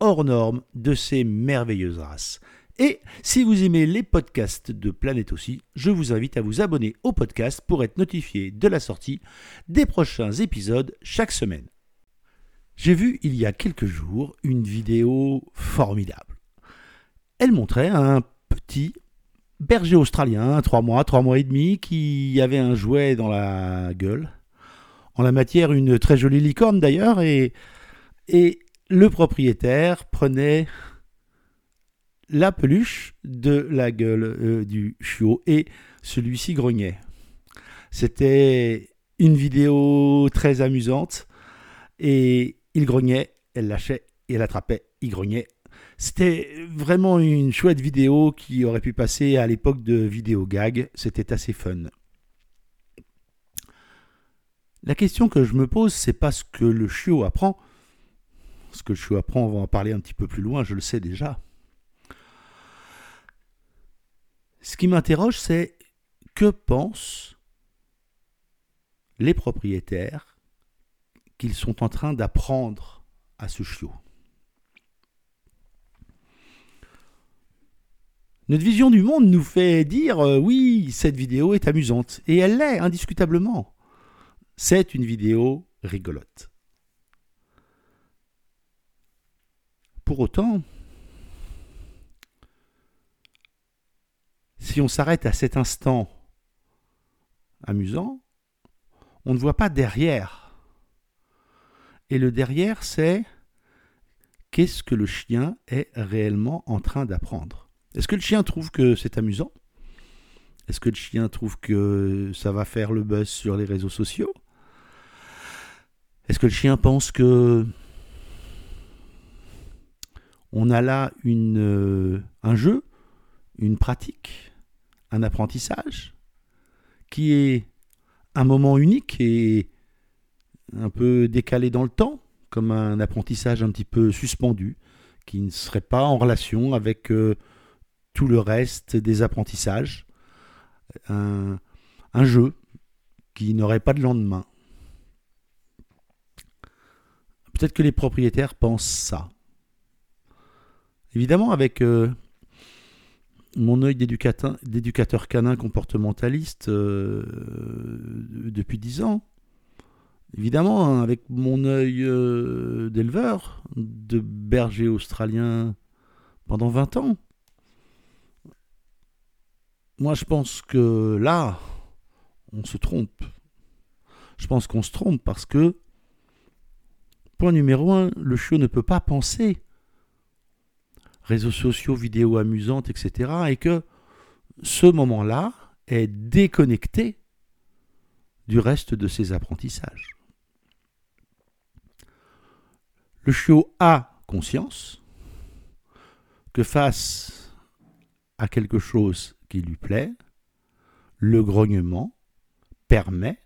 hors norme de ces merveilleuses races. Et si vous aimez les podcasts de Planète aussi, je vous invite à vous abonner au podcast pour être notifié de la sortie des prochains épisodes chaque semaine. J'ai vu il y a quelques jours une vidéo formidable. Elle montrait un petit berger australien, trois mois, trois mois et demi, qui avait un jouet dans la gueule. En la matière, une très jolie licorne d'ailleurs, et le propriétaire prenait la peluche de la gueule euh, du chiot et celui-ci grognait. C'était une vidéo très amusante et il grognait, elle lâchait et elle attrapait, il grognait. C'était vraiment une chouette vidéo qui aurait pu passer à l'époque de vidéo gag, c'était assez fun. La question que je me pose, c'est pas ce que le chiot apprend. Ce que le chiot apprend, on va en parler un petit peu plus loin, je le sais déjà. Ce qui m'interroge, c'est que pensent les propriétaires qu'ils sont en train d'apprendre à ce chiot? Notre vision du monde nous fait dire euh, oui, cette vidéo est amusante. Et elle l'est, indiscutablement. C'est une vidéo rigolote. Pour autant, si on s'arrête à cet instant amusant, on ne voit pas derrière. Et le derrière, c'est qu'est-ce que le chien est réellement en train d'apprendre. Est-ce que le chien trouve que c'est amusant? Est-ce que le chien trouve que ça va faire le buzz sur les réseaux sociaux? Est-ce que le chien pense que on a là euh, un jeu, une pratique un apprentissage qui est un moment unique et un peu décalé dans le temps, comme un apprentissage un petit peu suspendu, qui ne serait pas en relation avec euh, tout le reste des apprentissages, un jeu qui n'aurait pas de lendemain. Peut-être que les propriétaires pensent ça. Évidemment, avec euh, mon œil d'éducateur canin comportementaliste euh, depuis dix ans. Évidemment, hein, avec mon œil euh, d'éleveur, de berger australien pendant 20 ans. Moi, je pense que là, on se trompe. Je pense qu'on se trompe parce que, point numéro un, le chiot ne peut pas penser réseaux sociaux, vidéos amusantes, etc. Et que ce moment-là est déconnecté du reste de ses apprentissages. Le chiot a conscience que face à quelque chose qui lui plaît, le grognement permet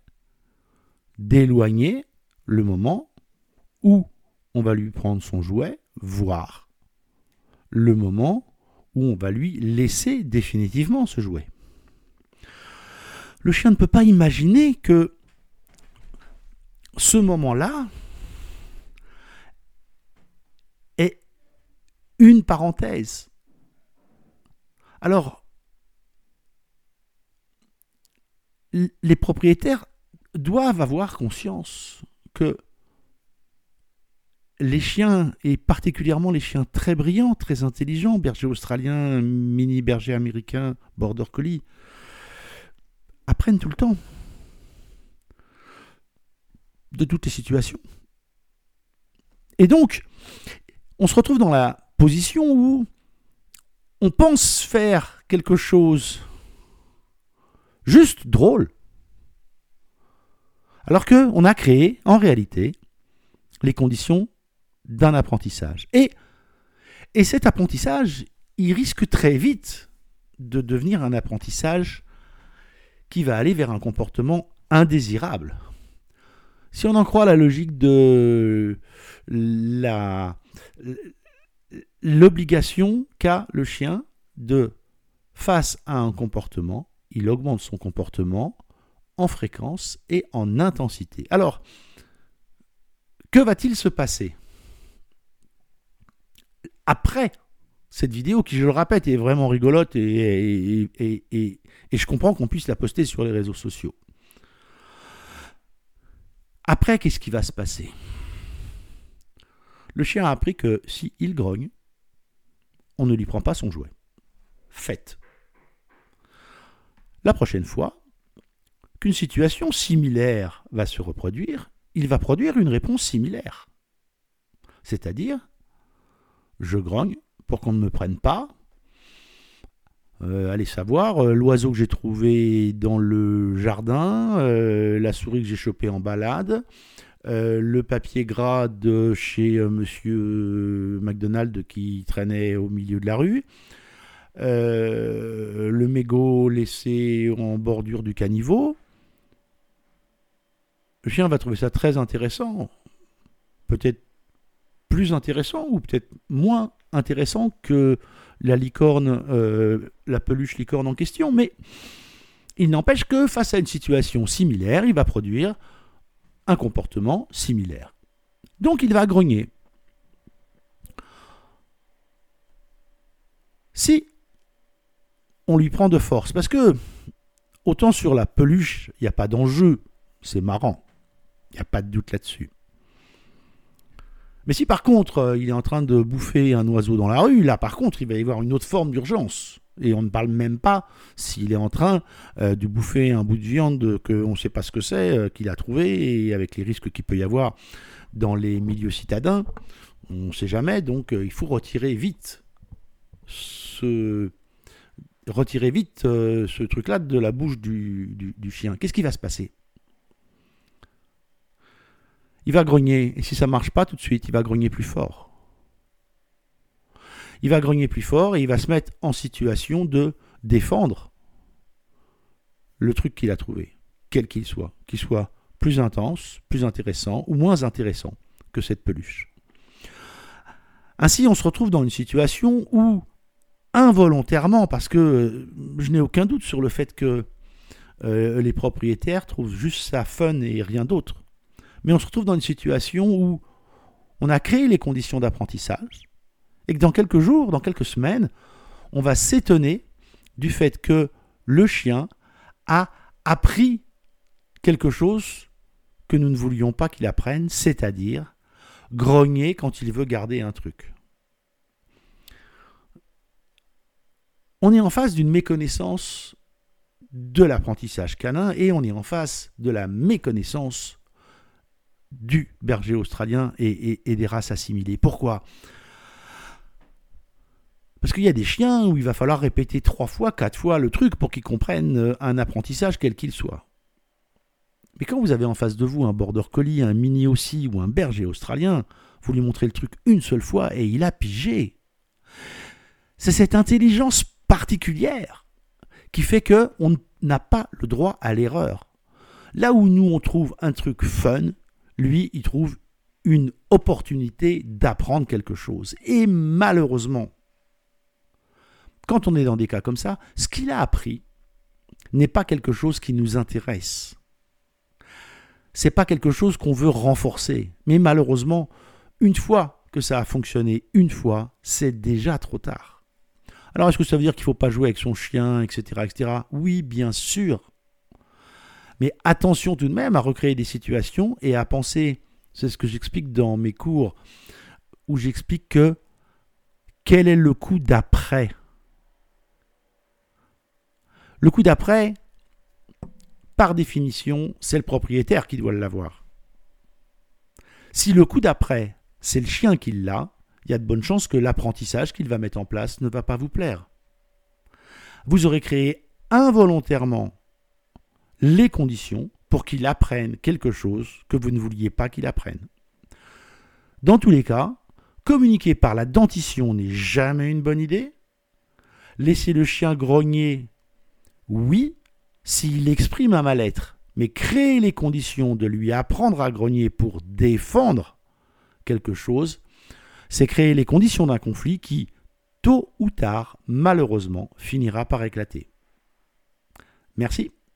d'éloigner le moment où on va lui prendre son jouet, voire le moment où on va lui laisser définitivement se jouer. Le chien ne peut pas imaginer que ce moment-là est une parenthèse. Alors, les propriétaires doivent avoir conscience que les chiens, et particulièrement les chiens très brillants, très intelligents, berger australien, mini berger américain, border collie, apprennent tout le temps de toutes les situations. Et donc, on se retrouve dans la position où on pense faire quelque chose juste drôle, alors que on a créé en réalité les conditions d'un apprentissage. Et Et cet apprentissage, il risque très vite de devenir un apprentissage qui va aller vers un comportement indésirable. Si on en croit la logique de la l'obligation qu'a le chien de face à un comportement, il augmente son comportement en fréquence et en intensité. Alors, que va-t-il se passer? Après cette vidéo qui, je le répète, est vraiment rigolote et, je comprends qu'on puisse la poster sur les réseaux sociaux. Après, qu'est-ce qui va se passer? Le chien a appris que si il grogne, on ne lui prend pas son jouet. Fait. La prochaine fois qu'une situation similaire va se reproduire, il va produire une réponse similaire. C'est-à-dire, je grogne pour qu'on ne me prenne pas. Euh, allez savoir, euh, l'oiseau que j'ai trouvé dans le jardin, euh, la souris que j'ai chopée en balade, le papier gras de chez monsieur McDonald qui traînait au milieu de la rue, le mégot laissé en bordure du caniveau. Le chien va trouver ça très intéressant, peut-être plus intéressant ou peut-être moins intéressant que la licorne, euh, la peluche licorne en question, mais il n'empêche que face à une situation similaire, il va produire un comportement similaire. Donc il va grogner. Si on lui prend de force, parce que autant sur la peluche, il n'y a pas d'enjeu, c'est marrant, il n'y a pas de doute là-dessus. Mais si par contre euh, il est en train de bouffer un oiseau dans la rue, là par contre il va y avoir une autre forme d'urgence. Et on ne parle même pas s'il est en train euh, de bouffer un bout de viande qu'on ne sait pas ce que c'est, euh, qu'il a trouvé, et avec les risques qu'il peut y avoir dans les milieux citadins, on ne sait jamais, donc il faut retirer vite ce, retirer vite ce truc-là de la bouche du chien. Qu'est-ce qui va se passer? Il va grogner. Et si ça ne marche pas tout de suite, il va grogner plus fort. Il va grogner plus fort et il va se mettre en situation de défendre le truc qu'il a trouvé, quel qu'il soit, qu'il soit plus intense, plus intéressant ou moins intéressant que cette peluche. Ainsi, on se retrouve dans une situation où, involontairement, parce que euh, je n'ai aucun doute sur le fait que euh, les propriétaires trouvent juste ça fun et rien d'autre, mais on se retrouve dans une situation où on a créé les conditions d'apprentissage et que dans quelques jours, dans quelques semaines, on va s'étonner du fait que le chien a appris quelque chose que nous ne voulions pas qu'il apprenne, c'est-à-dire grogner quand il veut garder un truc. On est en face d'une méconnaissance de l'apprentissage canin et on est en face de la méconnaissance du berger australien et, des races assimilées. Pourquoi? Parce qu'il y a des chiens où il va falloir répéter trois fois, quatre fois le truc pour qu'ils comprennent euh, un apprentissage quel qu'il soit. Mais quand vous avez en face de vous un border collie, un mini aussi ou un berger australien, vous lui montrez le truc une seule fois et il a pigé. C'est cette intelligence particulière qui fait que on n'a pas le droit à l'erreur. Là où nous on trouve un truc fun, lui, il trouve une opportunité d'apprendre quelque chose. Et malheureusement, quand on est dans des cas comme ça, ce qu'il a appris n'est pas quelque chose qui nous intéresse. C'est pas quelque chose qu'on veut renforcer. Mais malheureusement, une fois que ça a fonctionné une fois, c'est déjà trop tard. Alors est-ce que ça veut dire qu'il ne faut pas jouer avec son chien, etc., etc. Oui, bien sûr. Mais attention tout de même à recréer des situations et à penser, c'est ce que j'explique dans mes cours, où j'explique que quel est le coup d'après Le coup d'après, par définition, c'est le propriétaire qui doit l'avoir. Si le coup d'après, c'est le chien qui l'a, il y a de bonnes chances que l'apprentissage qu'il va mettre en place ne va pas vous plaire. Vous aurez créé involontairement les conditions pour qu'il apprenne quelque chose que vous ne vouliez pas qu'il apprenne. Dans tous les cas, Communiquer par la dentition n'est jamais une bonne idée. Laisser le chien grogner, oui, s'il exprime un mal-être. Mais créer les conditions de lui apprendre à grogner pour défendre quelque chose, c'est créer les conditions d'un conflit qui, tôt ou tard, malheureusement, finira par éclater. Merci,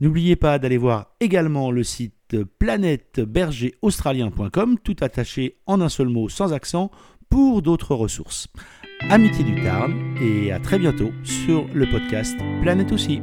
N'oubliez pas d'aller voir également le site planètebergeraustralien.com, tout attaché en un seul mot sans accent, pour d'autres ressources. Amitié du Tarn et à très bientôt sur le podcast Planète aussi.